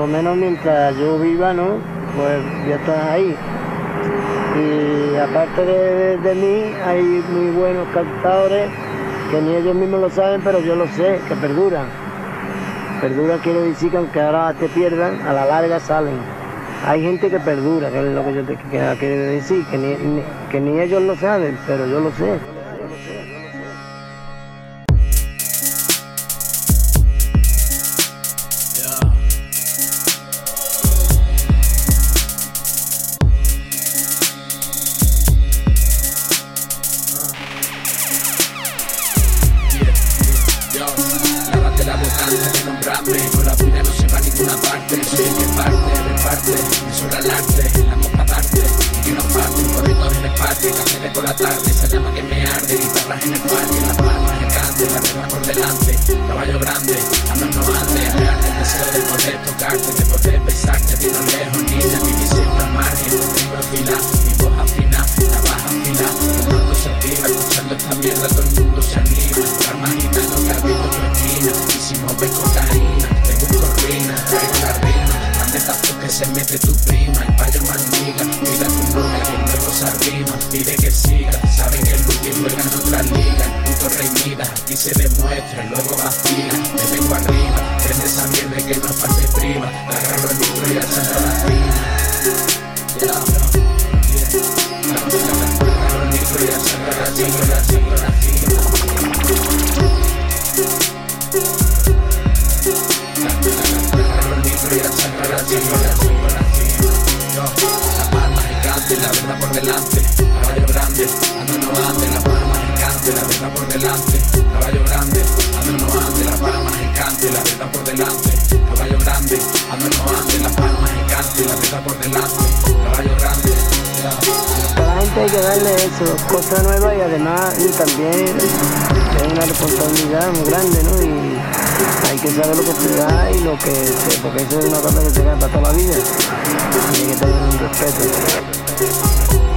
lo menos mientras yo viva, ¿no? Pues ya estás ahí. Y aparte de, de, mí, hay muy buenos cantadores que ni ellos mismos lo saben, pero yo lo sé, que perduran. Perdura quiere decir que aunque ahora te pierdan, a la larga salen. Hay gente que perdura, que es lo que yo te quiero decir, que ni, que ni ellos lo saben, pero yo lo sé. tratando de Con la vida no se va a ninguna parte. Soy el que parte, reparte, me sobra el arte El amor para y que no parte Corriendo en el parque, café de por la tarde Esa llama que me arde, guitarras en el parque Las palmas en el cante, la regla por delante Caballo grande, a no antes Real el deseo de poder tocarte, de poder besarte Vino lejos, niña, mi visión al margen, contigo en fila se mete tu prima, el payo maldiga, cuida tu luna que luego se arrima, pide que siga, sabe que el último juega en otra liga, el puto rey mida, y se demuestra, luego vacila, me vengo arriba, prende esa mierda que no falte prima, agarro el micro y alzando la prima. Yeah, yeah. Agarro el micro y alzando la prima. Yo, la palma gigante, la verdad por delante. Caballo grande, a no no ande, la palma gigante, la verdad por delante. Caballo grande, a no no ande, la palma gigante, la verdad por delante. Caballo grande, a no no ande, la palma gigante, la verdad por delante. Caballo hay que darle eso, cosas nuevas y además y también es una responsabilidad muy grande, ¿no? Y hay que saber lo que se da y lo que se, porque eso es una cosa que se da para toda la vida. Tiene que tener un respeto.